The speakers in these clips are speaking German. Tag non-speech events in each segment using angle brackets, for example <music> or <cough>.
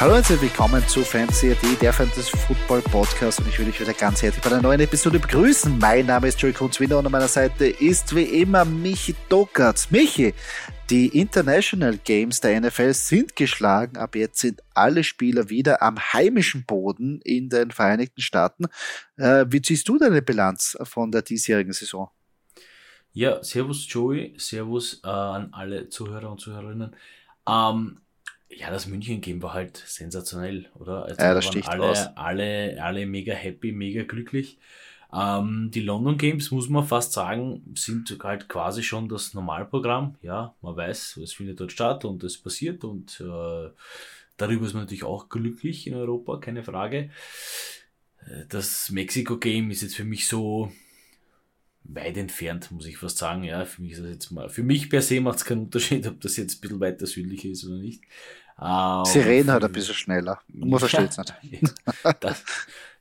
Hallo und herzlich willkommen zu FanCRD, der Fantasy Football Podcast und ich will dich wieder ganz herzlich bei einer neuen Episode begrüßen. Mein Name ist Joey Kunzwinder und an meiner Seite ist wie immer Michi Dockertz. Michi, die International Games der NFL sind geschlagen. Ab jetzt sind alle Spieler wieder am heimischen Boden in den Vereinigten Staaten. Äh, wie ziehst du deine Bilanz von der diesjährigen Saison? Ja, Servus Joey, Servus äh, an alle Zuhörer und Zuhörerinnen. Ähm, ja, das München-Game war halt sensationell, oder? Also ja, das sticht alle, raus. alle, alle mega happy, mega glücklich. Ähm, die London Games, muss man fast sagen, sind halt quasi schon das Normalprogramm. Ja, man weiß, es findet dort statt und es passiert und äh, darüber ist man natürlich auch glücklich in Europa, keine Frage. Äh, das Mexiko-Game ist jetzt für mich so, weit entfernt, muss ich fast sagen. Ja, für mich ist das jetzt mal, für mich per se macht es keinen Unterschied, ob das jetzt ein bisschen weiter südlich ist oder nicht. Uh, Sie reden halt ein bisschen schneller. Man versteht es nicht. <laughs> das,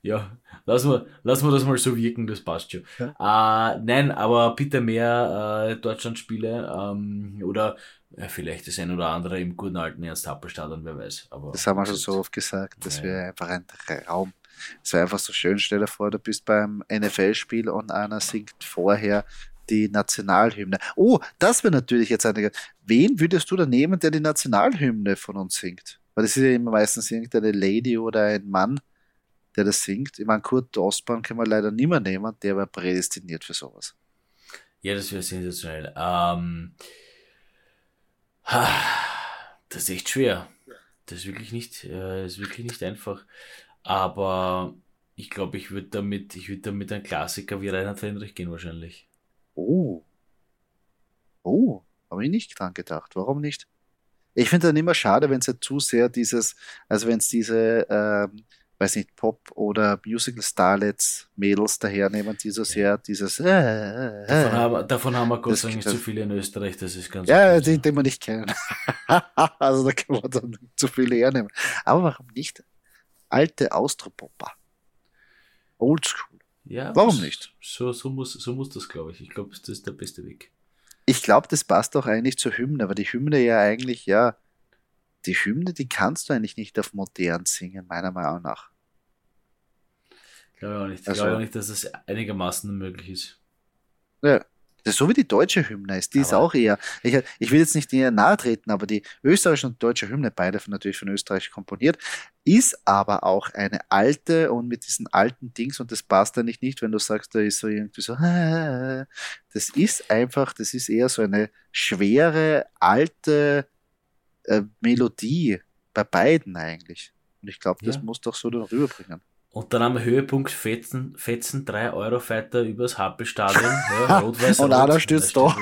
ja, lassen wir, lassen wir das mal so wirken, das passt schon. Ja. Uh, nein, aber bitte mehr uh, Deutschlandspiele ähm, oder ja, vielleicht das ein oder andere im guten alten Ernst-Happel-Stadion, wer weiß. Aber das haben wir schon so oft gesagt, das wäre einfach ein Raum es wäre einfach so schön, stell dir vor, du bist beim NFL-Spiel und einer singt vorher die Nationalhymne. Oh, das wäre natürlich jetzt eine. Wen würdest du da nehmen, der die Nationalhymne von uns singt? Weil das ist ja immer meistens irgendeine Lady oder ein Mann, der das singt. Ich meine, Kurt Ostbahn kann man leider nicht mehr nehmen, der war prädestiniert für sowas. Ja, das wäre sensationell. Ähm, das ist echt schwer. Das ist wirklich nicht, äh, ist wirklich nicht einfach. Aber ich glaube, ich würde damit, ich würde damit ein Klassiker wie Reinhard Fendrich gehen wahrscheinlich. Oh. Oh, habe ich nicht dran gedacht. Warum nicht? Ich finde dann immer schade, wenn es ja zu sehr dieses, also wenn es diese, ähm, weiß nicht, Pop- oder Musical-Starlets Mädels dahernehmen, die so sehr dieses. Äh, äh, davon, haben, davon haben wir Gott sei Dank nicht zu viele in Österreich, das ist ganz Ja, die, die wir nicht kennen. <laughs> also da können wir dann zu viele hernehmen. Aber warum nicht? Alte Austropopper. Oldschool. Ja, Warum nicht? So, so, muss, so muss das, glaube ich. Ich glaube, das ist der beste Weg. Ich glaube, das passt auch eigentlich zur Hymne, aber die Hymne ja eigentlich, ja, die Hymne, die kannst du eigentlich nicht auf modern singen, meiner Meinung nach. Ich glaube auch nicht. Ich also, glaube auch nicht, dass das einigermaßen möglich ist. Ja, das ist so wie die deutsche Hymne ist. Die aber ist auch eher, ich, ich will jetzt nicht näher nahe treten, aber die österreichische und deutsche Hymne, beide von, natürlich von Österreich komponiert, ist aber auch eine alte und mit diesen alten Dings und das passt eigentlich nicht, wenn du sagst, da ist so irgendwie so, <laughs> das ist einfach, das ist eher so eine schwere, alte äh, Melodie bei beiden eigentlich. Und ich glaube, das ja. muss doch so dann rüberbringen. Und dann am Höhepunkt fetzen, fetzen drei Eurofighter übers Happelstadion. <laughs> Ja, Rot-Weiß. Und einer stürzt da.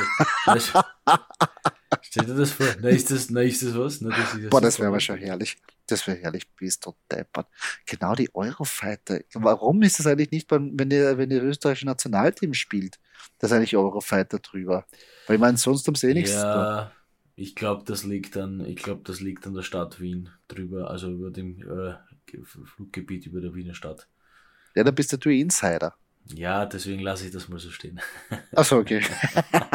Stell dir das vor? Na, ist das, na, ist das was? Na, das ist Boah, das wäre aber schon herrlich. Das wäre herrlich, bist du deppert. Genau die Eurofighter. Warum ist das eigentlich nicht, wenn ihr, wenn ihr österreichische Nationalteam spielt? Das ist eigentlich Eurofighter drüber. Weil ich meine, sonst haben sie eh nichts. Ja, ich glaube, das liegt an, ich glaube, das liegt an der Stadt Wien drüber, also über dem äh, Fluggebiet über der Wiener Stadt. Ja, da bist du Insider. Ja, deswegen lasse ich das mal so stehen. Achso, okay.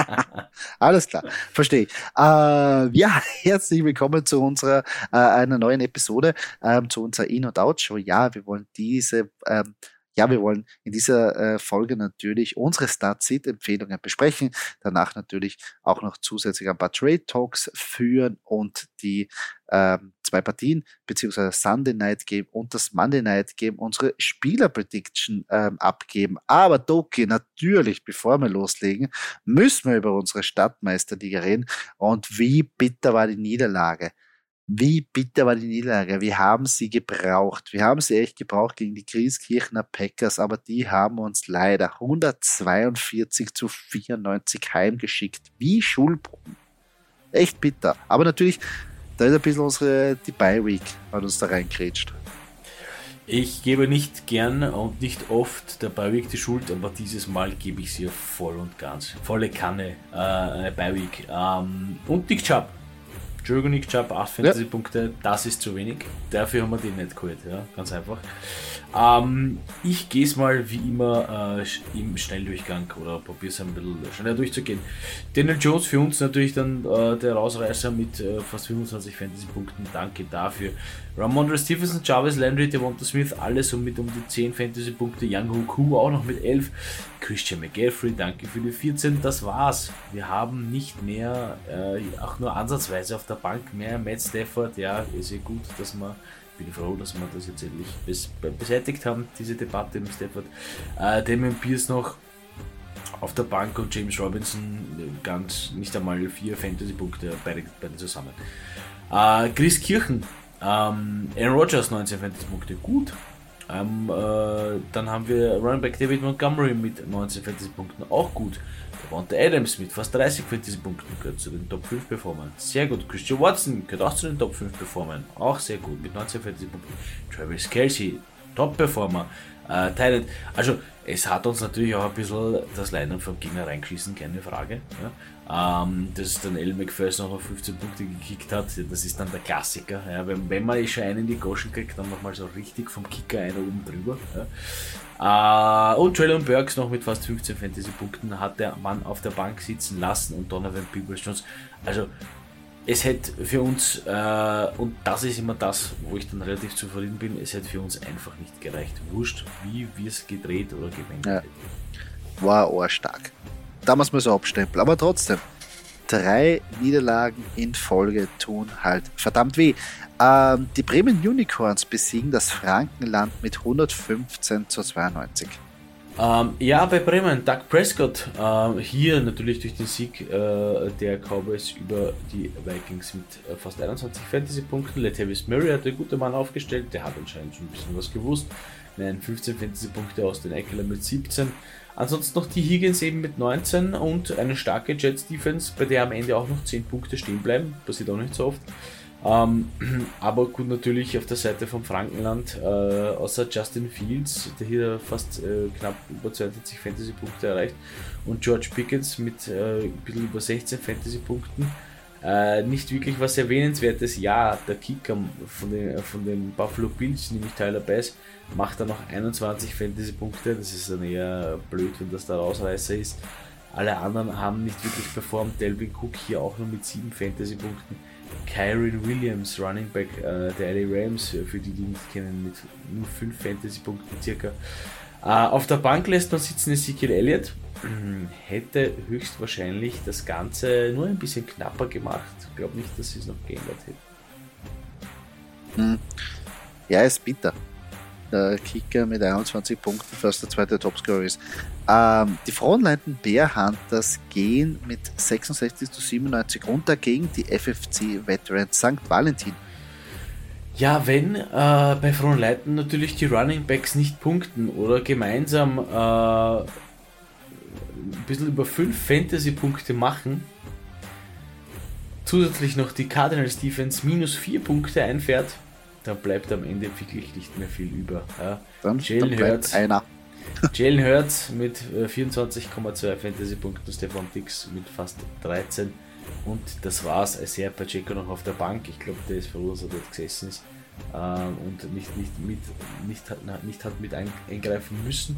<laughs> Alles klar, verstehe ich. Äh, ja, herzlich willkommen zu unserer äh, einer neuen Episode, ähm, zu unserer In- und Out-Show. Ja, wir wollen diese ähm, ja, wir wollen in dieser äh, Folge natürlich unsere Start-Sit-Empfehlungen besprechen, danach natürlich auch noch zusätzlich ein paar Trade-Talks führen und die ähm, zwei Partien, beziehungsweise Sunday Night Game und das Monday Night Game, unsere Spieler-Prediction ähm, abgeben. Aber Doki, natürlich, bevor wir loslegen, müssen wir über unsere Stadtmeisterliga reden und wie bitter war die Niederlage. Wie bitter war die Niederlage? Wir haben sie gebraucht. Wir haben sie echt gebraucht gegen die Grieskirchener Packers, aber die haben uns leider 142 zu 94 heimgeschickt. Wie Schulbrunnen. Echt bitter. Aber natürlich, da ist ein bisschen unsere, die Bye-Week, hat uns da reingrätscht. Ich gebe nicht gern und nicht oft der Bye-Week die Schuld, aber dieses Mal gebe ich sie voll und ganz. Volle Kanne, äh, Bye-Week. Ähm, und Nick Chubb Dragonik Chubb, 8 Fantasy-Punkte, ja. das ist zu wenig. Dafür haben wir den nicht geholt, ja, ganz einfach. Ähm, ich gehe es mal wie immer äh, im Schnelldurchgang oder probiere es ein bisschen schneller durchzugehen. Daniel Jones für uns natürlich dann äh, der Rausreißer mit äh, fast 25 Fantasy-Punkten. Danke dafür. Ramondre Stevenson, Jarvis Landry, Devonta Smith, alle so mit um die 10 Fantasy-Punkte. Young Hoku auch noch mit 11. Christian McGaffrey, danke für die 14. Das war's. Wir haben nicht mehr, äh, auch nur ansatzweise auf der Bank mehr. Matt Stafford, ja, ist ja gut, dass man bin froh, dass wir das jetzt endlich bes beseitigt haben, diese Debatte im Stafford. Äh, Damien Pierce noch auf der Bank und James Robinson ganz nicht einmal vier Fantasy-Punkte, beide, beide zusammen. Äh, Chris Kirchen, ähm, Aaron Rodgers 19 Fantasy-Punkte, gut. Ähm, äh, dann haben wir Running Back David Montgomery mit 19 Fantasy-Punkten, auch gut. Devonta Adams mit fast 30 Fantasy-Punkten gehört zu den Top 5 Performern. Sehr gut. Christian Watson gehört auch zu den Top 5 Performern. Auch sehr gut mit 19 Fantasy-Punkten. Travis Kelsey, Top-Performer. Äh, Thailand. Also, es hat uns natürlich auch ein bisschen das Line vom Gegner reingeschissen, keine Frage. Ja. Ähm, dass dann El McPherson auch noch 15 Punkte gekickt hat, das ist dann der Klassiker. Ja. Wenn, wenn man schon einen in die Goschen kriegt, dann nochmal so richtig vom Kicker einer oben drüber. Ja. Uh, und Traylon Burks noch mit fast 15 Fantasy-Punkten hat der Mann auf der Bank sitzen lassen und Donovan Peoples Jones. Also es hätte für uns, äh, und das ist immer das, wo ich dann relativ zufrieden bin, es hätte für uns einfach nicht gereicht. Wurscht, wie wir es gedreht oder gewendet ja. hätten. War stark. Da muss man so abstempeln. Aber trotzdem, drei Niederlagen in Folge tun halt verdammt weh. Ähm, die Bremen Unicorns besiegen das Frankenland mit 115 zu 92. Ähm, ja, bei Bremen, Doug Prescott, äh, hier natürlich durch den Sieg äh, der Cowboys über die Vikings mit äh, fast 21 Fantasy-Punkten. Latavius Murray hat der gute Mann aufgestellt, der hat anscheinend schon ein bisschen was gewusst. Nein, 15 Fantasy-Punkte aus den Eckler mit 17. Ansonsten noch die Higgins eben mit 19 und eine starke Jets-Defense, bei der am Ende auch noch 10 Punkte stehen bleiben. Passiert auch nicht so oft. Ähm, <clears throat> aber gut, natürlich auf der Seite vom Frankenland, äh, außer Justin Fields, der hier fast äh, knapp über 42 Fantasy-Punkte erreicht, und George Pickens mit äh, ein bisschen über 16 Fantasy-Punkten. Äh, nicht wirklich was erwähnenswertes. Ja, der Kicker von den, von den Buffalo Bills, nämlich Tyler Bass, macht da noch 21 Fantasy-Punkte. Das ist dann eher blöd, wenn das der Ausreißer ist. Alle anderen haben nicht wirklich performt. Delvin Cook hier auch nur mit 7 Fantasy-Punkten. Kyron Williams, Running Back äh, der LA Rams, für die, die nicht kennen, mit nur 5 Fantasy-Punkten circa. Äh, auf der Bank lässt man sitzen Ezekiel Elliott. Hätte höchstwahrscheinlich das Ganze nur ein bisschen knapper gemacht. Ich glaube nicht, dass sie es noch geändert hätten. Hm. Ja, ist bitter der Kicker mit 21 Punkten, fast der zweite Topscorer ist. Ähm, die Frontleiten Bear Hunters gehen mit 66 zu 97 runter gegen die FFC Veterans St. Valentin. Ja, wenn äh, bei Frontleiten natürlich die Running Backs nicht punkten oder gemeinsam äh, ein bisschen über 5 Fantasy-Punkte machen, zusätzlich noch die Cardinals Defense minus 4 Punkte einfährt, dann bleibt am Ende wirklich nicht mehr viel über. Ja. Dann, Jalen dann Hurts, einer. <laughs> Jalen Hurts mit 24,2 äh, Fantasy-Punkten, Stefan Dix mit fast 13 und das war's. Isaiah Pacheco noch auf der Bank. Ich glaube, der ist froh, dass er dort gesessen ist ähm, und nicht, nicht, mit, nicht, hat, nicht hat mit eingreifen müssen.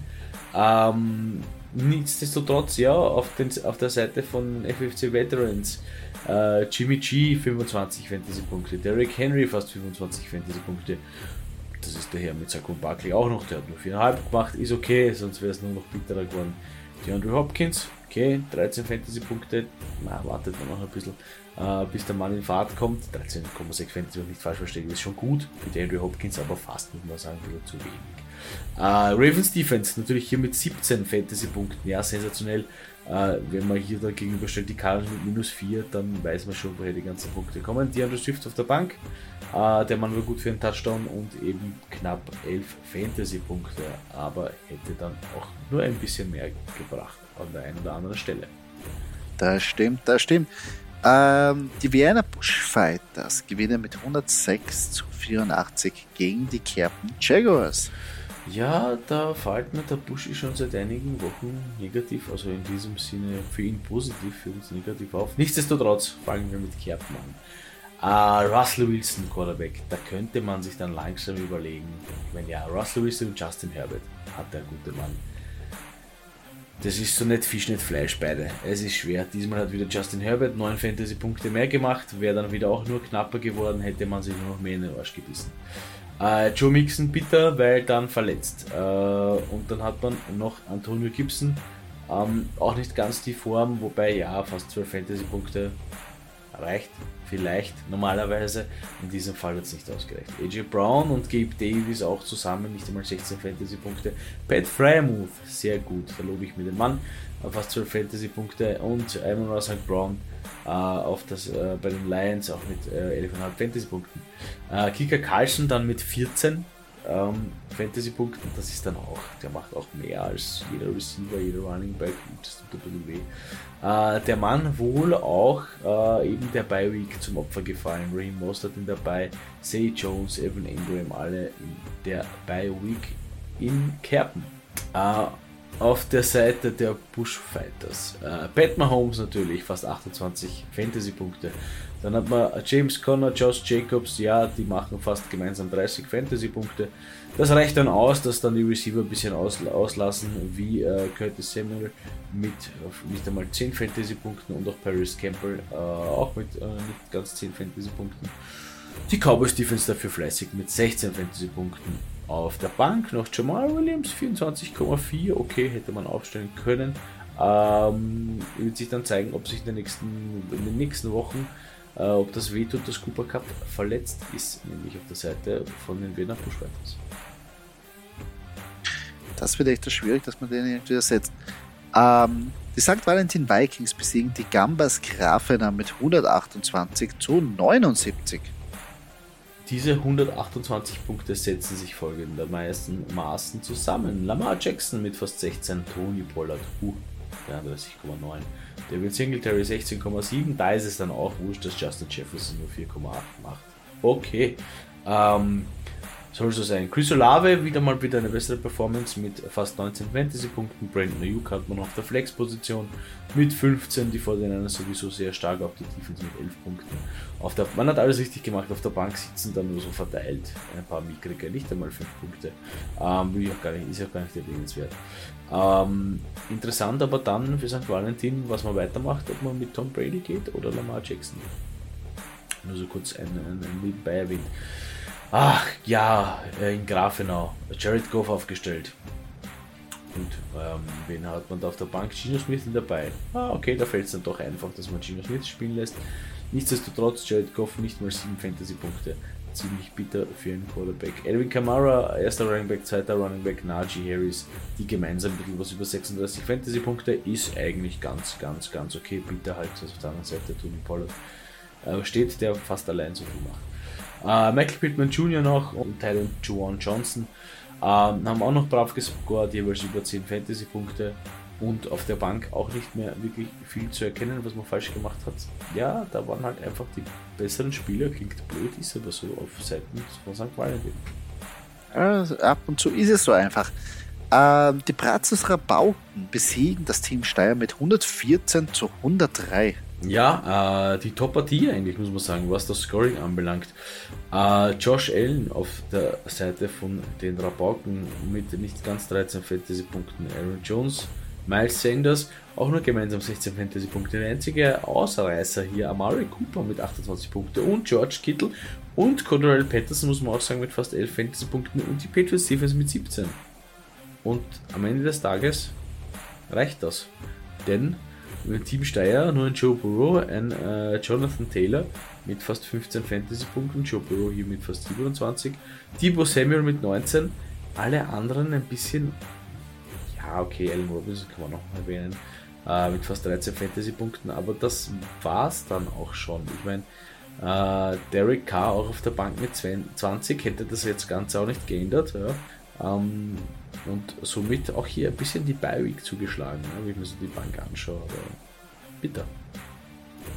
Ähm, nichtsdestotrotz, ja, auf, den, auf der Seite von FFC Veterans äh, Jimmy G 25 Fantasy-Punkte, Derrick Henry fast 25 Fantasy-Punkte. Das ist der Herr mit Saquon Barkley auch noch, der hat nur 4,5 gemacht, ist okay, sonst wäre es nur noch bitterer geworden. DeAndre Hopkins, okay, 13 Fantasy-Punkte, wartet man noch ein bisschen, äh, bis der Mann in Fahrt kommt. 13,6 Fantasy, nicht falsch verstehen, ist schon gut für DeAndre Hopkins, aber fast, muss man sagen, bisschen zu wenig. Äh, Ravens Defense natürlich hier mit 17 Fantasy-Punkten, ja, sensationell. Äh, wenn man hier dann gegenüberstellt die Cardinals mit minus 4, dann weiß man schon, woher die ganzen Punkte kommen. Die Andrew Swift auf der Bank, äh, der Mann war gut für einen Touchdown und eben knapp 11 Fantasy-Punkte, aber hätte dann auch nur ein bisschen mehr gebracht an der einen oder anderen Stelle. Das stimmt, das stimmt. Ähm, die Vienna Bushfighters gewinnen mit 106 zu 84 gegen die Kerpen Jaguars. Ja, da fällt mir der Buschi schon seit einigen Wochen negativ, also in diesem Sinne für ihn positiv, für uns negativ auf. Nichtsdestotrotz fangen wir mit Kerpen an. Uh, Russell Wilson, Quarterback, da könnte man sich dann langsam überlegen, wenn ja, Russell Wilson und Justin Herbert hat der gute Mann. Das ist so nicht Fisch, nicht Fleisch, beide. Es ist schwer. Diesmal hat wieder Justin Herbert 9 Fantasy-Punkte mehr gemacht, wäre dann wieder auch nur knapper geworden, hätte man sich nur noch mehr in den Arsch gebissen. Uh, Joe Mixon bitter, weil dann verletzt. Uh, und dann hat man noch Antonio Gibson, ähm, auch nicht ganz die Form, wobei ja, fast 12 Fantasy-Punkte reicht vielleicht normalerweise. In diesem Fall es nicht ausgereicht. AJ Brown und Gabe Davis auch zusammen, nicht einmal 16 Fantasy-Punkte. Pat Fryermuth, sehr gut, da lobe ich mir den Mann. Fast 12 Fantasy-Punkte und Ivan Ross Brown äh, auf das, äh, bei den Lions auch mit äh, 11,5 Fantasy-Punkten. Äh, Kika Carlson dann mit 14 ähm, Fantasy-Punkten, das ist dann auch, der macht auch mehr als jeder Receiver, jeder Running Back, das tut ein weh. Äh, der Mann wohl auch äh, eben der Bye Week zum Opfer gefallen. Raheem Mostert in dabei, Say Jones, Evan Ingram, alle in der Bye Week in Kerpen. Äh, auf der Seite der Bushfighters. Äh, Pat Mahomes natürlich, fast 28 Fantasy-Punkte. Dann hat man James Conner, Josh Jacobs, ja, die machen fast gemeinsam 30 Fantasy-Punkte. Das reicht dann aus, dass dann die Receiver ein bisschen aus, auslassen, wie äh, Curtis Samuel mit nicht einmal 10 Fantasy-Punkten und auch Paris Campbell äh, auch mit äh, ganz 10 Fantasy-Punkten. Die Cowboys Defense dafür fleißig mit 16 Fantasy-Punkten. Auf der Bank noch Jamal Williams, 24,4, okay, hätte man aufstellen können. Ähm, wird sich dann zeigen, ob sich in den nächsten, in den nächsten Wochen äh, ob das wehtut, dass Cooper Cup verletzt ist, nämlich auf der Seite von den Wiener Bushwriters. Das wird echt schwierig, dass man den irgendwie ersetzt. Ähm, die St. Valentin Vikings besiegen die Gambas Grafener mit 128 zu 79. Diese 128 Punkte setzen sich folgendermaßen Maßen zusammen. Lamar Jackson mit fast 16, Tony Pollard, uh, 33,9. David Singletary 16,7. Da ist es dann auch wurscht, dass Justin Jefferson nur 4,8 macht. Okay. Ähm, soll so sein. Chris Olave wieder mal wieder eine bessere Performance mit fast 19 Fantasy-Punkten. Brandon Ayuk hat man auf der Flex-Position mit 15. Die Fortinanders sowieso sehr stark auf die Defense mit 11 Punkten. Auf der, man hat alles richtig gemacht. Auf der Bank sitzen dann nur so verteilt ein paar mickrige, nicht einmal 5 Punkte. Ähm, will ich auch gar nicht, ist auch gar nicht erwähnenswert. Ähm, interessant aber dann für St. Valentin, was man weitermacht, ob man mit Tom Brady geht oder Lamar Jackson. Nur so kurz ein, ein, ein nebenbei erwähnt. Ach ja, äh, in Grafenau. Jared Goff aufgestellt. Und ähm, wen hat man da auf der Bank? Gino Smith dabei. Ah, okay, da fällt es dann doch einfach, dass man Gino Smith spielen lässt. Nichtsdestotrotz, Jared Goff nicht mal 7 Fantasy-Punkte. Ziemlich bitter für einen Quarterback. Elvin Kamara, erster Running Back, zweiter Running Back, Najee Harris, die gemeinsam ein bisschen was über 36 Fantasy-Punkte ist eigentlich ganz, ganz, ganz okay. Bitter halt, also auf der anderen Seite Tony Pollard äh, steht, der fast allein so viel macht. Äh, Michael Pittman Jr. noch und Tyler Juwan Johnson äh, haben auch noch brav gescored, jeweils über 10 Fantasy-Punkte und auf der Bank auch nicht mehr wirklich viel zu erkennen, was man falsch gemacht hat. Ja, da waren halt einfach die besseren Spieler, klingt blöd, ist aber so auf Seiten von St. Valentin. Also ab und zu ist es so einfach. Ähm, die Brazos Rabauken besiegen das Team Steyr mit 114 zu 103. Ja, äh, die Top-Partie eigentlich, muss man sagen, was das Scoring anbelangt. Äh, Josh Allen auf der Seite von den Rabauken mit nicht ganz 13 Fantasy-Punkten. Aaron Jones, Miles Sanders, auch nur gemeinsam 16 Fantasy-Punkte. Der einzige Ausreißer hier, Amari Cooper mit 28 Punkten und George Kittle und Cordell Patterson, muss man auch sagen, mit fast 11 Fantasy-Punkten und die Patriots Defense mit 17. Und am Ende des Tages reicht das. Denn Team Steyr nur ein Joe Burrow, ein äh, Jonathan Taylor mit fast 15 Fantasy-Punkten, Joe Burrow hier mit fast 27, Debo Samuel mit 19, alle anderen ein bisschen, ja okay, Allen Robinson kann man noch erwähnen, äh, mit fast 13 Fantasy-Punkten, aber das war's dann auch schon. Ich meine, äh, Derek Carr auch auf der Bank mit 20 hätte das jetzt ganz auch nicht geändert. Ja. Ähm, und somit auch hier ein bisschen die Bi-Week zugeschlagen, ne, wenn ich mir so die Bank anschaue. Aber bitter.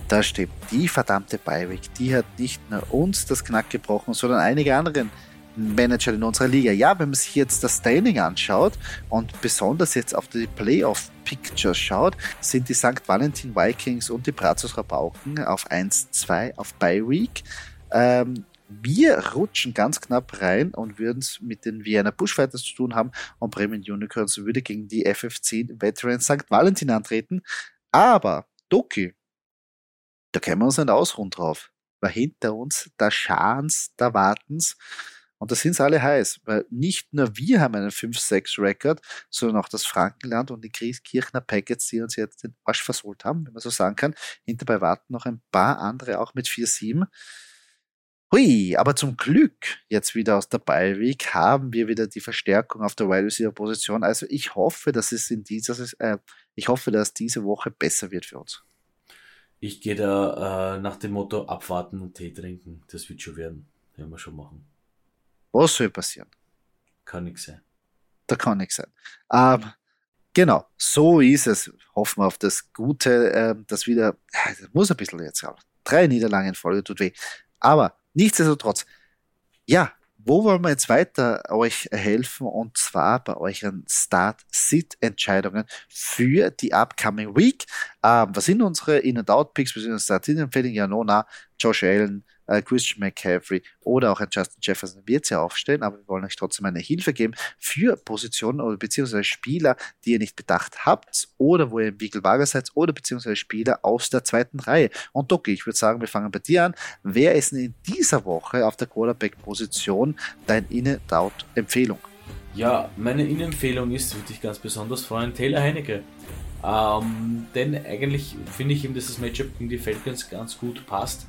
Das stimmt. Die verdammte Bi-Week, die hat nicht nur uns das Knack gebrochen, sondern einige anderen Manager in unserer Liga. Ja, wenn man sich jetzt das Standing anschaut und besonders jetzt auf die Playoff Pictures schaut, sind die St. Valentin Vikings und die Brazos Rabauken auf 1-2 auf Bye Week. Ähm, wir rutschen ganz knapp rein und würden es mit den Vienna Bushfighters zu tun haben und Bremen Unicorns würde gegen die FF10 Veterans St. Valentin antreten. Aber, Doki, da können wir uns nicht ausruhen drauf. Weil hinter uns, da Schans, da warten's. Und da sind sie alle heiß, weil nicht nur wir haben einen 5-6-Rekord, sondern auch das Frankenland und die Kirchner Packets, die uns jetzt den Arsch versohlt haben, wenn man so sagen kann. Hinterbei warten noch ein paar andere auch mit 4-7. Hui, aber zum Glück jetzt wieder aus der Ballweg haben wir wieder die Verstärkung auf der Wide Receiver Position. Also ich hoffe, dass es in dieser, äh, ich hoffe, dass diese Woche besser wird für uns. Ich gehe da äh, nach dem Motto abwarten und Tee trinken. Das wird schon werden. Werden wir schon machen. Was soll passieren? Kann nichts sein. Da kann nichts sein. Ähm, genau, so ist es. Hoffen wir auf das Gute, äh, das wieder, das muss ein bisschen jetzt auch. Drei Niederlagen in Folge tut weh. Aber nichtsdestotrotz, ja, wo wollen wir jetzt weiter euch helfen? Und zwar bei euren Start-Sit-Entscheidungen für die upcoming Week. Ähm, was sind unsere In-and-Out-Picks, bzw. Start-Sit-Empfehlungen? Ja, Nona, Josh Allen, äh, Christian McCaffrey oder auch ein Justin Jefferson wird sie aufstellen, aber wir wollen euch trotzdem eine Hilfe geben für Positionen oder beziehungsweise Spieler, die ihr nicht bedacht habt oder wo ihr im Wiegelwager seid oder beziehungsweise Spieler aus der zweiten Reihe. Und Doki, ich würde sagen, wir fangen bei dir an. Wer ist denn in dieser Woche auf der Quarterback-Position dein In-Out-Empfehlung? Ja, meine In-Empfehlung ist, würde ich ganz besonders freuen, Taylor Heinecke. Ähm, denn eigentlich finde ich ihm, dass das Matchup gegen die Falcons ganz gut passt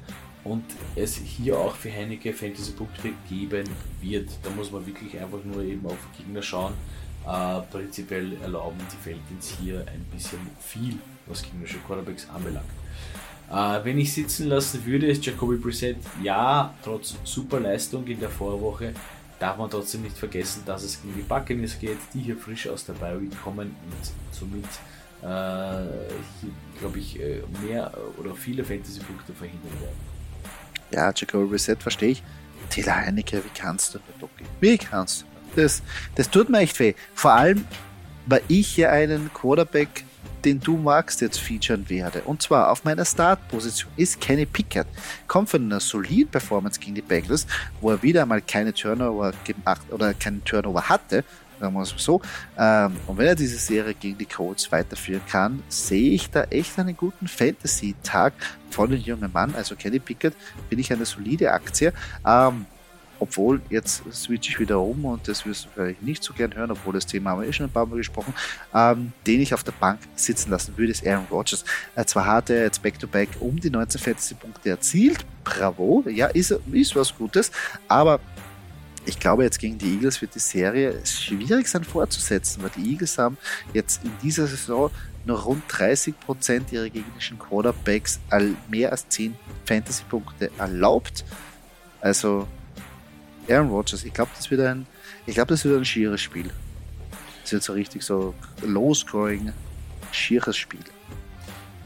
und es hier auch für Heineke Fantasy-Punkte geben wird. Da muss man wirklich einfach nur eben auf Gegner schauen. Äh, prinzipiell erlauben die Falcons hier ein bisschen viel, was gegnerische Quarterbacks anbelangt. Äh, wenn ich sitzen lassen würde, ist Jacoby Brissett, ja, trotz super Leistung in der Vorwoche, darf man trotzdem nicht vergessen, dass es gegen die Buccaneers geht, die hier frisch aus der Bye kommen und somit äh, glaube ich, äh, mehr oder viele Fantasy-Punkte verhindern werden. Ja, Jacoby Reset verstehe ich. Taylor Heinecke, wie kannst du nicht, Doki? Wie kannst du? Das, das tut mir echt weh. Vor allem, weil ich ja einen Quarterback, den du magst, jetzt featuren werde. Und zwar auf meiner Startposition ist Kenny Pickett. Kommt von einer soliden Performance gegen die Bengals, wo er wieder einmal keine Turnover gemacht oder keinen Turnover hatte, sagen wir es so. Ähm, und wenn er diese Serie gegen die Colts weiterführen kann, sehe ich da echt einen guten Fantasy-Tag von dem jungen Mann. Also Kenny Pickett finde ich eine solide Aktie. Ähm, obwohl, jetzt switche ich wieder um und das wirst du vielleicht nicht so gern hören, obwohl das Thema haben wir eh schon ein paar Mal gesprochen, ähm, den ich auf der Bank sitzen lassen würde, ist Aaron Rodgers. Äh, zwar hat er jetzt Back-to-Back -back um die 19 Fantasy-Punkte erzielt, bravo, ja, ist, ist was Gutes, aber ich glaube, jetzt gegen die Eagles wird die Serie schwierig sein fortzusetzen, weil die Eagles haben jetzt in dieser Saison nur rund 30 Prozent ihrer gegnerischen Quarterbacks mehr als 10 Fantasy-Punkte erlaubt. Also Aaron Rodgers, ich glaube, das wird ein, ich ein schieres Spiel. Das wird so richtig so low-scoring, schieres Spiel.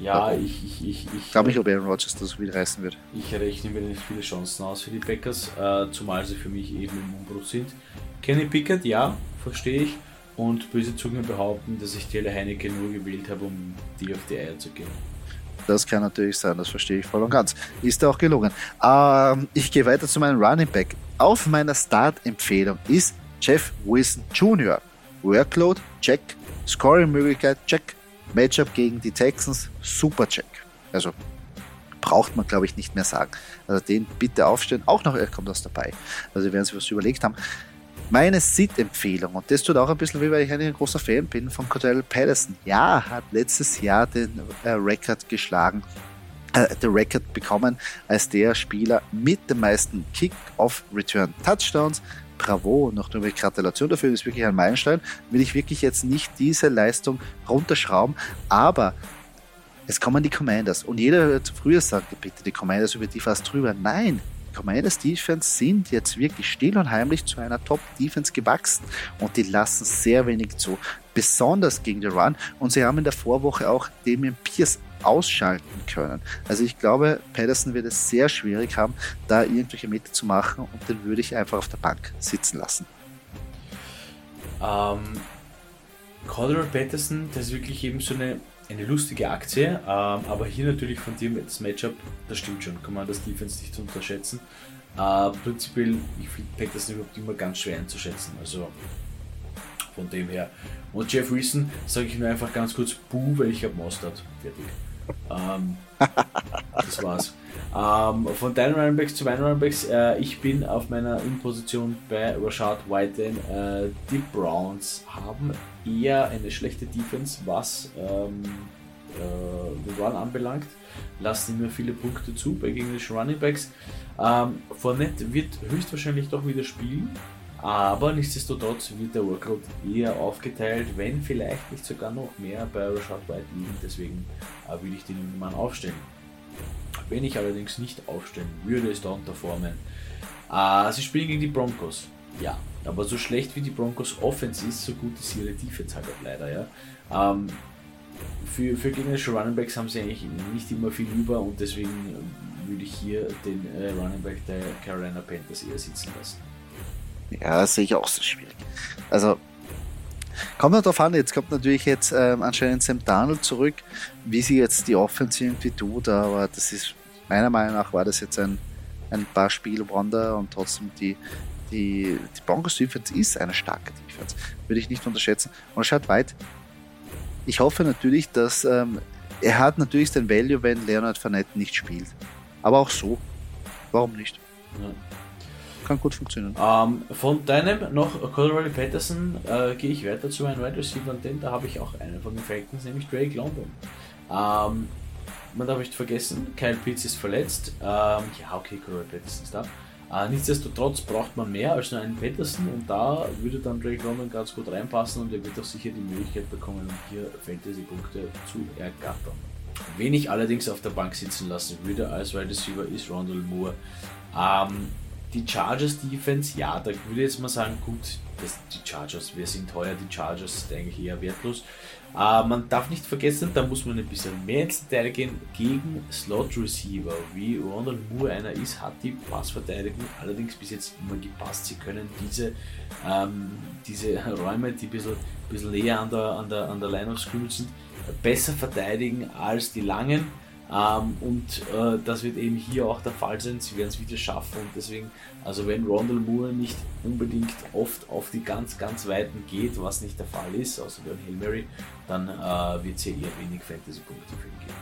Ja, ich, ich, ich, ich glaube nicht, ob Aaron Rodgers das wieder reißen wird. Ich rechne mir nicht viele Chancen aus für die Packers, äh, zumal sie für mich eben im Umbruch sind. Kenny Pickett, ja, verstehe ich. Und böse Zungen behaupten, dass ich Taylor Heineke nur gewählt habe, um die auf die Eier zu gehen. Das kann natürlich sein, das verstehe ich voll und ganz. Ist auch gelungen. Ähm, ich gehe weiter zu meinem Running Back. Auf meiner Start-Empfehlung ist Jeff Wilson Jr. Workload, check. Scoring-Möglichkeit, check. Matchup gegen die Texans, super Check. Also braucht man, glaube ich, nicht mehr sagen. Also den bitte aufstellen. Auch noch, er kommt aus dabei. Also werden Sie was überlegt haben. Meine Sit-Empfehlung, und das tut auch ein bisschen wie, weil ich ein großer Fan bin von Cordell Patterson. Ja, hat letztes Jahr den äh, Rekord geschlagen, äh, den Rekord bekommen als der Spieler mit den meisten Kick-Off-Return-Touchdowns bravo, noch eine Gratulation dafür, das ist wirklich ein Meilenstein. Will ich wirklich jetzt nicht diese Leistung runterschrauben, aber es kommen die Commanders und jeder wird früher sagen, bitte die Commanders über die fast drüber. Nein, die Commanders Defense sind jetzt wirklich still und heimlich zu einer Top Defense gewachsen und die lassen sehr wenig zu, besonders gegen den Run und sie haben in der Vorwoche auch Damien Pierce ausschalten können. Also ich glaube, Patterson wird es sehr schwierig haben, da irgendwelche Meter zu machen und den würde ich einfach auf der Bank sitzen lassen. Ähm, Cordero Patterson, das ist wirklich eben so eine, eine lustige Aktie, ähm, aber hier natürlich von das Matchup, das stimmt schon, kann man das Defense nicht unterschätzen. Äh, prinzipiell, ich finde Patterson überhaupt immer ganz schwer einzuschätzen, also von dem her. Und Jeff Wilson sage ich nur einfach ganz kurz Buh, weil ich habe Mostert. Fertig. Ähm, <laughs> das war's. Ähm, von deinen Runningbacks zu meinen Runningbacks. Äh, ich bin auf meiner In-Position bei Rashad White. Äh, die Browns haben eher eine schlechte Defense, was ähm, äh, den Run anbelangt. Lassen immer viele Punkte zu bei gegnerischen Runningbacks. Ähm, Fournette wird höchstwahrscheinlich doch wieder spielen. Aber nichtsdestotrotz wird der Workload eher aufgeteilt, wenn vielleicht nicht sogar noch mehr bei Rashad White liegen. Deswegen äh, will ich den Mann aufstellen. Wenn ich allerdings nicht aufstellen würde, ist da unterformen. Äh, sie spielen gegen die Broncos. Ja, aber so schlecht wie die Broncos Offense ist, so gut ist ihre Defense halt auch leider. Ja. Ähm, für, für gegnerische Runningbacks haben sie eigentlich nicht immer viel über und deswegen würde ich hier den äh, Runningback der Carolina Panthers eher sitzen lassen. Ja, das sehe ich auch so schwierig. Also, kommt noch darauf an, jetzt kommt natürlich jetzt ähm, anscheinend Sam Darnold zurück, wie sie jetzt die Offense irgendwie tut, aber das ist, meiner Meinung nach war das jetzt ein, ein paar Spielwander und trotzdem die, die, die Broncos Defense ist eine starke Defense. Würde ich nicht unterschätzen. Und schaut weit. Ich hoffe natürlich, dass ähm, er hat natürlich den Value, wenn Leonard Fournette nicht spielt. Aber auch so. Warum nicht? Ja kann gut funktionieren. Ähm, von deinem noch Colorado Patterson äh, gehe ich weiter zu meinem Wide Receiver, denn da habe ich auch einen von den Falcons, nämlich Drake London. Ähm, man darf nicht vergessen, Kyle Pitts ist verletzt. Ähm, ja, okay, Colorado Patterson ist da. Äh, nichtsdestotrotz braucht man mehr als nur einen Patterson und da würde dann Drake London ganz gut reinpassen und er wird auch sicher die Möglichkeit bekommen, um hier Fantasy-Punkte zu ergattern. Wen ich allerdings auf der Bank sitzen lassen würde als Wide Receiver ist Rondell Moore. Ähm, die Chargers Defense, ja, da würde ich jetzt mal sagen, gut, das, die Chargers, wir sind heuer, die Chargers sind eigentlich eher wertlos. Äh, man darf nicht vergessen, da muss man ein bisschen mehr ins Detail gehen, gegen Slot Receiver, wie Ronald Moore einer ist, hat die Passverteidigung allerdings bis jetzt immer gepasst. Sie können diese, ähm, diese Räume, die ein bisschen, bisschen näher an der, an der, an der Line of Scrimmage sind, besser verteidigen als die langen. Ähm, und äh, das wird eben hier auch der Fall sein. Sie werden es wieder schaffen und deswegen, also wenn Rondell Moore nicht unbedingt oft auf die ganz, ganz Weiten geht, was nicht der Fall ist, außer beim Hail Mary, dann äh, wird es hier eher wenig Fantasy-Punkte für ihn geben.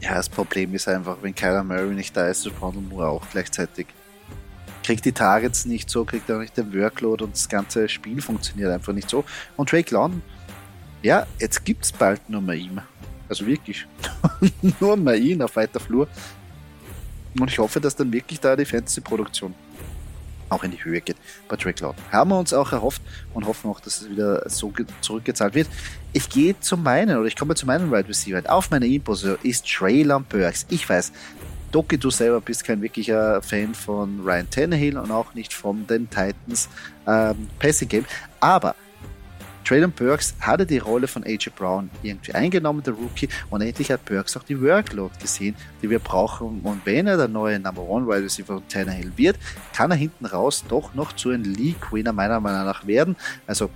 Ja, das Problem ist einfach, wenn Kyler Murray nicht da ist, ist Rondell Moore auch gleichzeitig. Kriegt die Targets nicht so, kriegt er nicht den Workload und das ganze Spiel funktioniert einfach nicht so. Und Drake London, ja, jetzt gibt es bald nur mal ihm. Also wirklich. <laughs> Nur mal ihn auf weiter Flur. Und ich hoffe, dass dann wirklich da die Fantasy-Produktion auch in die Höhe geht bei Drake. Haben wir uns auch erhofft und hoffen auch, dass es wieder so zurückgezahlt wird. Ich gehe zu meinen, oder ich komme zu meinen Wide Receiver. Auf meiner Imposition ist Traylon Burks. Ich weiß, Doki, du selber bist kein wirklicher Fan von Ryan Tannehill und auch nicht von den Titans ähm, Passing Game, aber Traylon Burks hatte die Rolle von AJ Brown irgendwie eingenommen, der Rookie, und endlich hat Burks auch die Workload gesehen, die wir brauchen. Und wenn er der neue Number One Wide Receiver von Tannehill wird, kann er hinten raus doch noch zu einem League Winner meiner Meinung nach werden. Also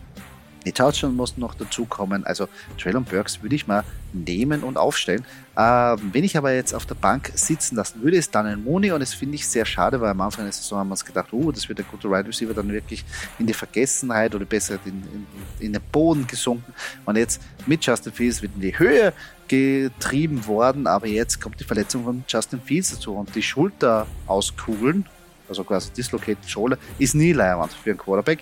die Touchdown mussten noch dazukommen. Also Traylon Burks würde ich mal nehmen und aufstellen. Ähm, wenn ich aber jetzt auf der Bank sitzen lassen würde, ist dann ein Mooney und das finde ich sehr schade, weil am Anfang der Saison haben wir uns gedacht, oh, das wird ein guter Wide Receiver dann wirklich in die Vergessenheit oder besser in, in, in den Boden gesunken. Und jetzt mit Justin Fields wird in die Höhe getrieben worden, aber jetzt kommt die Verletzung von Justin Fields dazu und die Schulter auskugeln also quasi dislocated shoulder, ist nie leiernd für einen Quarterback.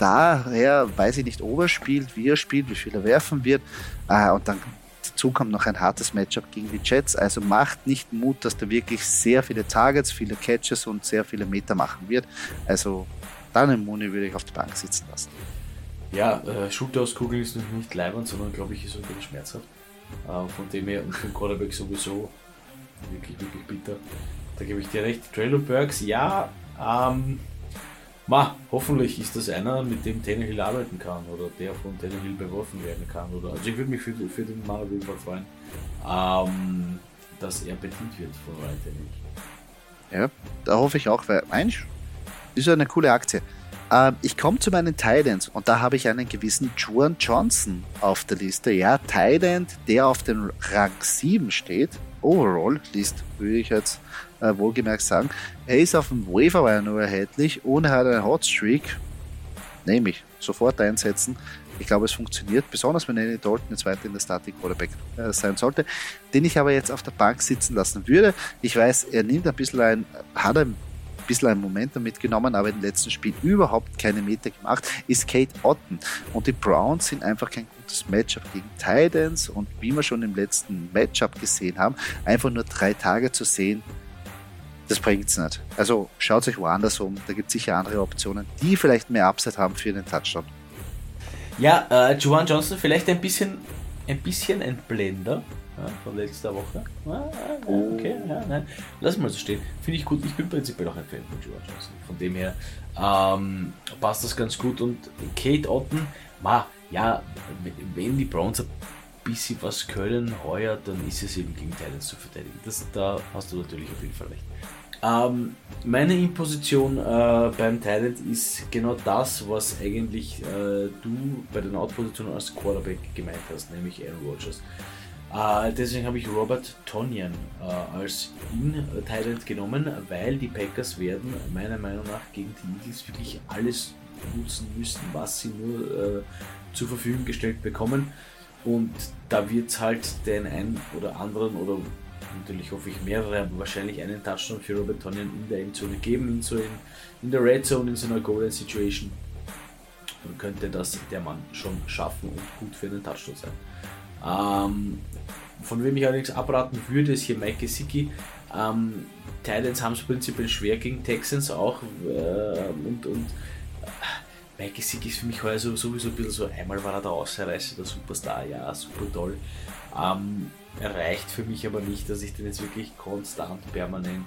Daher weiß ich nicht, ob er spielt, wie er spielt, wie viel er werfen wird. Äh, und dann dazu kommt noch ein hartes Matchup gegen die Jets. Also macht nicht Mut, dass der wirklich sehr viele Targets, viele Catches und sehr viele Meter machen wird. Also dann im Muni würde ich auf der Bank sitzen lassen. Ja, äh, Schulter aus Kugeln ist noch nicht leibend, sondern glaube ich ist sogar schmerzhaft. Äh, von dem her und für den Quarterback sowieso wirklich, wirklich bitter. Da gebe ich dir recht. Trailer Burks, ja. Ähm, Ma, hoffentlich ist das einer, mit dem Tannehill arbeiten kann oder der von Tannehill beworfen werden kann. Oder, also ich würde mich für, für den Mann auf jeden Fall freuen, ähm, dass er bedient wird von Ryan Tannehill. Ja, da hoffe ich auch, weil eigentlich ist eine coole Aktie. Ähm, ich komme zu meinen Titans und da habe ich einen gewissen Juan Johnson auf der Liste. Ja, Titan, der auf dem Rang 7 steht. Overall List, würde ich jetzt äh, wohlgemerkt sagen. Er ist auf dem Waverwire nur erhältlich und er hat einen Hotstreak. Nehme ich. Sofort einsetzen. Ich glaube, es funktioniert, besonders wenn Andy Dalton jetzt weiter in der Static Quarterback äh, sein sollte, den ich aber jetzt auf der Bank sitzen lassen würde. Ich weiß, er nimmt ein bisschen ein, hat ein bisschen ein Momentum mitgenommen, aber im letzten Spiel überhaupt keine Meter gemacht, ist Kate Otten. Und die Browns sind einfach kein gutes Matchup gegen Titans und wie wir schon im letzten Matchup gesehen haben, einfach nur drei Tage zu sehen, das bringt es nicht. Also schaut euch woanders um, da gibt es sicher andere Optionen, die vielleicht mehr Upside haben für den Touchdown. Ja, äh, Juwan Johnson vielleicht ein bisschen, ein bisschen ein Blender ja, von letzter Woche. Ah, ah, oh. okay, ja, nein. Lass mal so stehen. Finde ich gut. Ich bin prinzipiell auch ein Fan von Juwan Johnson. Von dem her ähm, passt das ganz gut. Und Kate Otten, ma, ja, wenn die Browns ein bisschen was können heuer, dann ist es eben gegen Titans zu verteidigen. Das, da hast du natürlich auf jeden Fall recht. Ähm, meine Imposition äh, beim Talent ist genau das, was eigentlich äh, du bei den Outpositionen als Quarterback gemeint hast, nämlich Aaron Rodgers. Äh, deswegen habe ich Robert Tonyan äh, als In-Talent genommen, weil die Packers werden meiner Meinung nach gegen die Eagles wirklich alles nutzen müssen, was sie nur äh, zur Verfügung gestellt bekommen. Und da wird es halt den einen oder anderen oder natürlich hoffe ich mehrere, aber wahrscheinlich einen Touchdown für Robert Tonyan in der Endzone geben, in, so in, in der Red Zone, in so einer Golden Situation. Dann könnte das der Mann schon schaffen und gut für einen Touchdown sein. Ähm, von wem ich allerdings abraten würde, ist hier Mike Gesicki. Ähm, Titans haben es prinzipiell schwer gegen Texans auch äh, und, und äh, Mike Gesicki ist für mich heuer sowieso ein bisschen so, einmal war er der Ausreißer, der Superstar, ja, super toll. Ähm, reicht für mich aber nicht, dass ich den jetzt wirklich konstant, permanent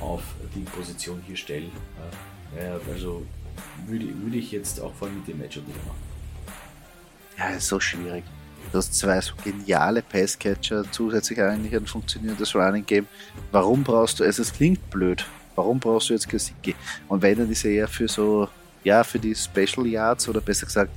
auf die Position hier stelle. Also würde, würde ich jetzt auch vor allem mit dem Matchup nicht machen. Ja, ist so schwierig. Du hast zwei so geniale Passcatcher, zusätzlich eigentlich ein funktionierendes Running Game. Warum brauchst du, also es klingt blöd, warum brauchst du jetzt Kasicki? Und wenn dann ist er eher für so, ja, für die Special Yards oder besser gesagt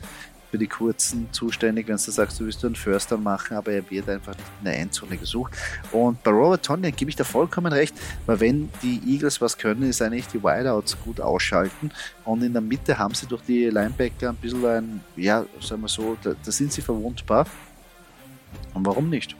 für die kurzen zuständig, wenn du sagst, du willst einen Förster machen, aber er wird einfach nicht in der Endzone gesucht. Und bei Robert Tonyan gebe ich da vollkommen recht, weil wenn die Eagles was können, ist eigentlich die Wideouts gut ausschalten und in der Mitte haben sie durch die Linebacker ein bisschen ein, ja, sagen wir so, da, da sind sie verwundbar. Und warum nicht?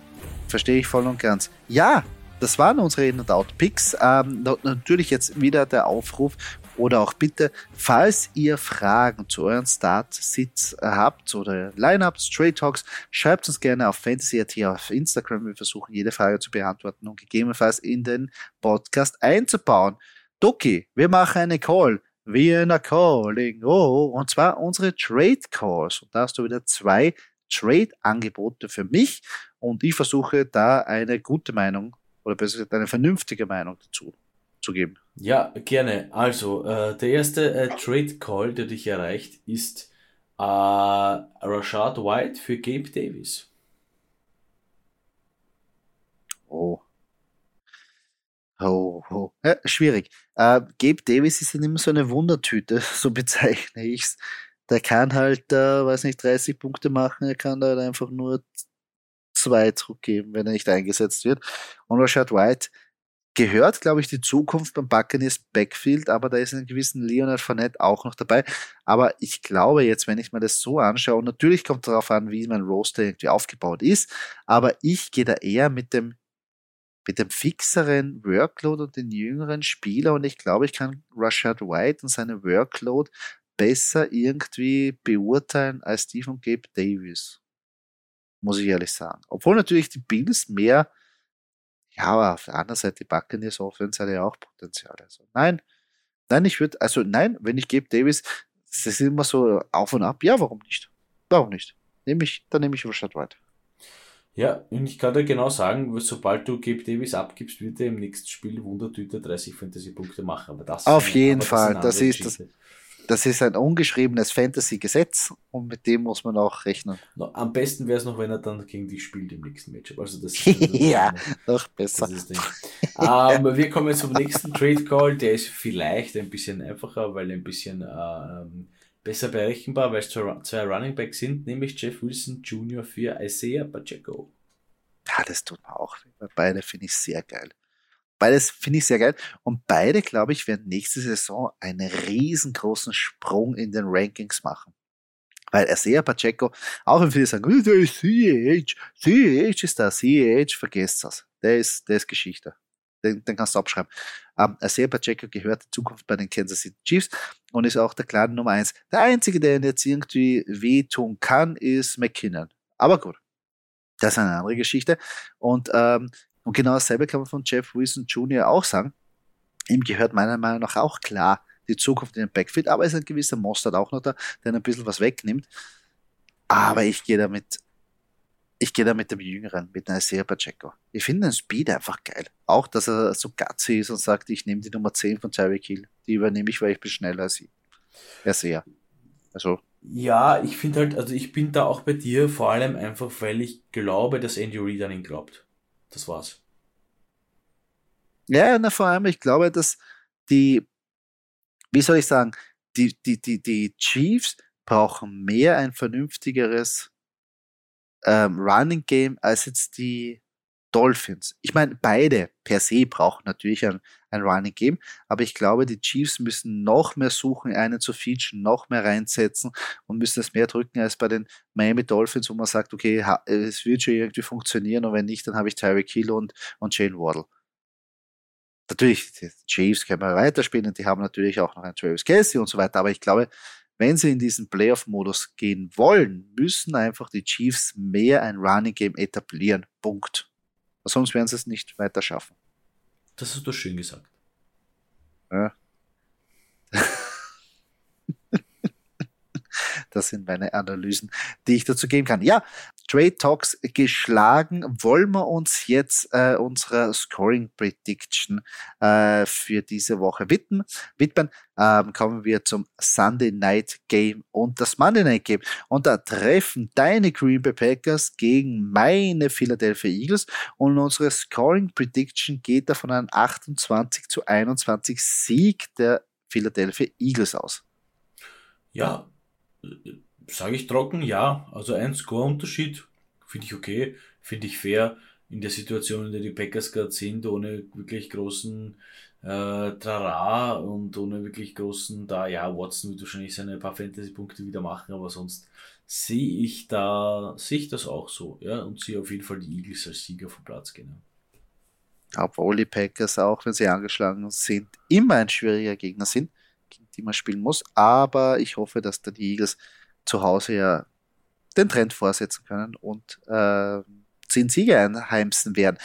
Verstehe ich voll und ganz. Ja, das waren unsere In-and-Out-Picks. Ähm, natürlich jetzt wieder der Aufruf oder auch bitte, falls ihr Fragen zu euren Start-Sits habt oder Lineups, Trade Talks, schreibt uns gerne auf Fantasy.at auf Instagram. Wir versuchen jede Frage zu beantworten und gegebenenfalls in den Podcast einzubauen. Doki, wir machen eine Call. Vienna Calling. Oh, und zwar unsere Trade Calls. Und da hast du wieder zwei Trade-Angebote für mich und ich versuche da eine gute Meinung oder besser gesagt eine vernünftige Meinung dazu zu geben. Ja, gerne. Also, äh, der erste äh, Trade Call, der dich erreicht, ist äh, Rashad White für Gabe Davis. Oh. Oh, oh. Ja, schwierig. Äh, Gabe Davis ist dann immer so eine Wundertüte, <laughs> so bezeichne ich es. Der kann halt, äh, weiß nicht, 30 Punkte machen, er kann da halt einfach nur zwei zurückgeben, wenn er nicht eingesetzt wird. Und Rashad White gehört, glaube ich, die Zukunft beim Buccaneers Backfield, aber da ist ein gewissen Leonard Fournette auch noch dabei. Aber ich glaube jetzt, wenn ich mir das so anschaue, und natürlich kommt darauf an, wie mein Roster irgendwie aufgebaut ist, aber ich gehe da eher mit dem mit dem fixeren Workload und den jüngeren Spieler und ich glaube, ich kann Rashad White und seine Workload besser irgendwie beurteilen als von Gabe Davis. Muss ich ehrlich sagen. Obwohl natürlich die Bills mehr ja, aber auf der anderen Seite, die Buccaneers Offense hat ja auch Potenzial. Also nein, nein, ich würde, also nein, wenn ich gebe Davis, das ist immer so auf und ab. Ja, warum nicht? Warum nicht? Nehme ich, dann nehme ich Rashad White. Ja, und ich kann dir genau sagen, sobald du Gabe Davis abgibst, wird er im nächsten Spiel Wundertüte 30 Fantasy-Punkte machen. Aber das Auf jeden Fall, das, das ist das, das ist ein ungeschriebenes Fantasy-Gesetz und mit dem muss man auch rechnen. Am besten wäre es noch, wenn er dann gegen dich spielt im nächsten Matchup. Also das, <laughs> ja, noch besser. ähm, wir kommen zum nächsten <laughs> Trade Call. Der ist vielleicht ein bisschen einfacher, weil ein bisschen ähm, besser berechenbar, weil es zwei Running Backs sind, nämlich Jeff Wilson Jr. für Isaiah Pacheco. Ja, das tut mir auch. Beide finde ich sehr geil. Beides finde ich sehr geil. Und beide, glaube ich, werden nächste Saison einen riesengroßen Sprung in den Rankings machen. Weil er sehr Pacheco, auch wenn viele sagen, der ist CEH, CEH ist da, CEH, vergesst das. Der ist, der ist Geschichte. Den, den kannst du abschreiben. Ähm, Isaiah Pacheco gehört in Zukunft bei den Kansas City Chiefs und ist auch der klare Nummer eins. Der einzige, der ihn jetzt irgendwie wehtun kann, ist McKinnon. Aber gut. Das ist eine andere Geschichte. Und ähm, und genau dasselbe kann man von Jeff Wilson Jr. auch sagen. Ihm gehört meiner Meinung nach auch klar die Zukunft in den Backfield, aber es ist ein gewisser Mostert auch noch da, der ein bisschen was wegnimmt. Aber ich gehe damit, ich gehe da mit dem Jüngeren, mit Isaiah Pacheco. Ich finde den Speed einfach geil. Auch, dass er so gutsy ist und sagt, ich nehme die Nummer 10 von Tyreek Hill. Die übernehme ich, weil ich bin schneller als sie. Ja, sehr. Also. Ja, ich finde halt, also ich bin da auch bei dir, vor allem einfach, weil ich glaube, dass Andy Reid an ihn glaubt. Das war's. Ja, na, vor allem, ich glaube, dass die, wie soll ich sagen, die, die, die, die Chiefs brauchen mehr ein vernünftigeres ähm, Running Game als jetzt die Dolphins. Ich meine, beide per se brauchen natürlich ein, ein Running Game, aber ich glaube, die Chiefs müssen noch mehr suchen, einen zu featuren, noch mehr reinsetzen und müssen es mehr drücken als bei den Miami Dolphins, wo man sagt, okay, es wird schon irgendwie funktionieren und wenn nicht, dann habe ich Tyreek Hill und, und Jane Waddle. Natürlich, die Chiefs können wir weiterspielen und die haben natürlich auch noch einen Travis Kelsey und so weiter, aber ich glaube, wenn sie in diesen Playoff-Modus gehen wollen, müssen einfach die Chiefs mehr ein Running Game etablieren. Punkt. Sonst werden sie es nicht weiter schaffen. Das hast du schön gesagt. Ja. Das sind meine Analysen, die ich dazu geben kann. Ja, Trade Talks geschlagen. Wollen wir uns jetzt äh, unserer Scoring Prediction äh, für diese Woche widmen? widmen. Ähm, kommen wir zum Sunday Night Game und das Monday Night Game. Und da treffen deine Green Bay Packers gegen meine Philadelphia Eagles. Und unsere Scoring Prediction geht davon an 28 zu 21 Sieg der Philadelphia Eagles aus. Ja, sage ich trocken, ja. Also ein Score-Unterschied finde ich okay, finde ich fair in der Situation, in der die Packers gerade sind, ohne wirklich großen äh, Trara und ohne wirklich großen, da ja, Watson wird wahrscheinlich seine paar Fantasy-Punkte wieder machen, aber sonst sehe ich da, sehe ich das auch so, ja, und sehe auf jeden Fall die Eagles als Sieger vom Platz gehen. Obwohl die Packers, auch wenn sie angeschlagen sind, immer ein schwieriger Gegner sind die man spielen muss. Aber ich hoffe, dass da die Eagles zu Hause ja den Trend vorsetzen können und äh, zehn Siege einheimsen werden.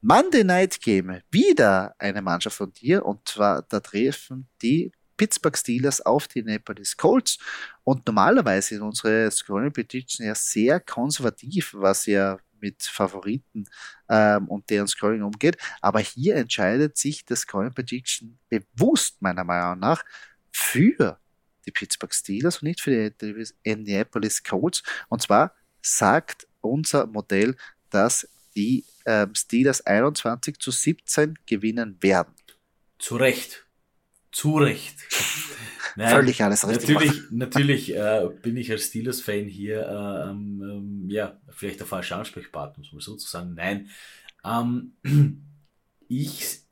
Monday Night Game, wieder eine Mannschaft von dir und zwar da treffen die Pittsburgh Steelers auf die Indianapolis Colts und normalerweise in unsere Scoring Prediction ja sehr konservativ, was ja mit Favoriten ähm, und deren Scoring umgeht. Aber hier entscheidet sich das Scoring Prediction bewusst, meiner Meinung nach, für die Pittsburgh Steelers und nicht für die Indianapolis Colts. Und zwar sagt unser Modell, dass die ähm, Steelers 21 zu 17 gewinnen werden. Zu Recht. Zu Recht. Nein, Völlig alles richtig. Natürlich, <laughs> natürlich äh, bin ich als Steelers-Fan hier, äh, ähm, ja, vielleicht der falsche Ansprechpartner, muss man sozusagen. Nein. Ähm, <clears throat> ich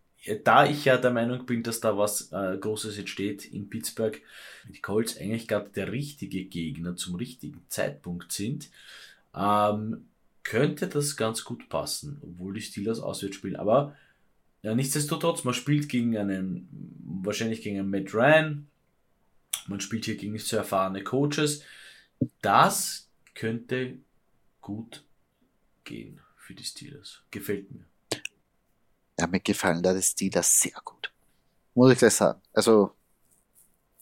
da ich ja der Meinung bin, dass da was äh, Großes entsteht in Pittsburgh, die Colts eigentlich gerade der richtige Gegner zum richtigen Zeitpunkt sind, ähm, könnte das ganz gut passen, obwohl die Steelers auswärts spielen. Aber ja, nichtsdestotrotz, man spielt gegen einen, wahrscheinlich gegen einen Matt Ryan, man spielt hier gegen nicht so erfahrene Coaches. Das könnte gut gehen für die Steelers. Gefällt mir. Ja, mir gefallen da die Steelers sehr gut. Muss ich gleich sagen. Also,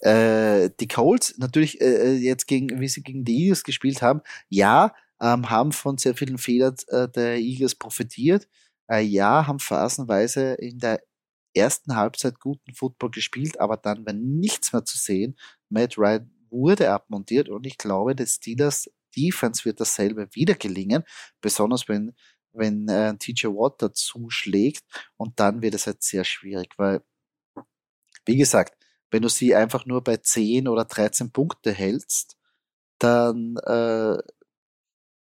äh, die Colts natürlich äh, äh, jetzt gegen, wie sie gegen die Eagles gespielt haben, ja, ähm, haben von sehr vielen Fehlern äh, der Eagles profitiert. Äh, ja, haben phasenweise in der ersten Halbzeit guten Football gespielt, aber dann war nichts mehr zu sehen Matt Ryan wurde abmontiert und ich glaube, des Steelers Defense wird dasselbe wieder gelingen, besonders wenn, wenn äh, TJ Watt dazu schlägt und dann wird es halt sehr schwierig, weil, wie gesagt, wenn du sie einfach nur bei 10 oder 13 Punkte hältst, dann äh,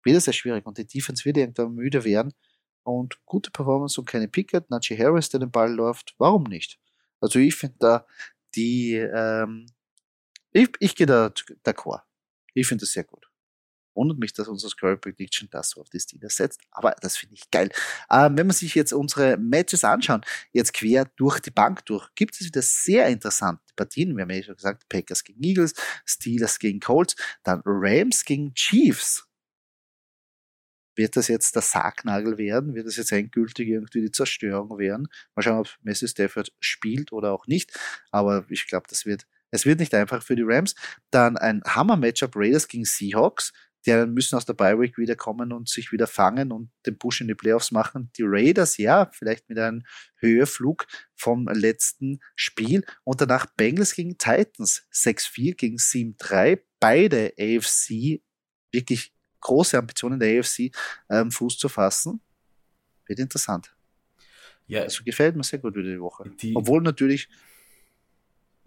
wird es sehr schwierig und die Defense wird irgendwann müde werden und gute Performance und keine Pickett, Najee Harris, der den Ball läuft, warum nicht? Also ich finde da die, ähm, ich, ich gehe da d'accord. Ich finde das sehr gut. Wundert mich, dass unser Square Prediction das so auf die Steelers setzt, aber das finde ich geil. Ähm, wenn man sich jetzt unsere Matches anschauen, jetzt quer durch die Bank durch, gibt es wieder sehr interessante Partien. Wir haben ja schon gesagt, Packers gegen Eagles, Steelers gegen Colts, dann Rams gegen Chiefs. Wird das jetzt der Sargnagel werden? Wird das jetzt endgültig irgendwie die Zerstörung werden? Mal schauen, ob Messi Stafford spielt oder auch nicht. Aber ich glaube, das wird, es wird nicht einfach für die Rams. Dann ein Hammer-Matchup Raiders gegen Seahawks. Die müssen aus der Bi-Week wiederkommen und sich wieder fangen und den Push in die Playoffs machen. Die Raiders, ja, vielleicht mit einem Höheflug vom letzten Spiel. Und danach Bengals gegen Titans. 6-4 gegen 7-3. Beide AFC wirklich große Ambitionen der AFC ähm, Fuß zu fassen. Wird interessant. Ja, also gefällt mir sehr gut wieder die Woche. Die, Obwohl natürlich,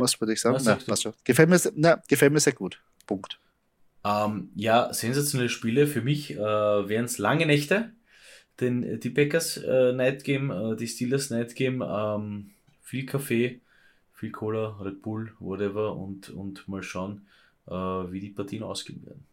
was würde ich sagen? Na, was gefällt, mir, na, gefällt mir sehr gut. Punkt. Ähm, ja, sensationelle Spiele. Für mich äh, wären es lange Nächte. Denn die Packers äh, Night Game, äh, die Steelers Night Game, ähm, viel Kaffee, viel Cola, Red Bull, whatever und, und mal schauen, äh, wie die Partien ausgehen werden.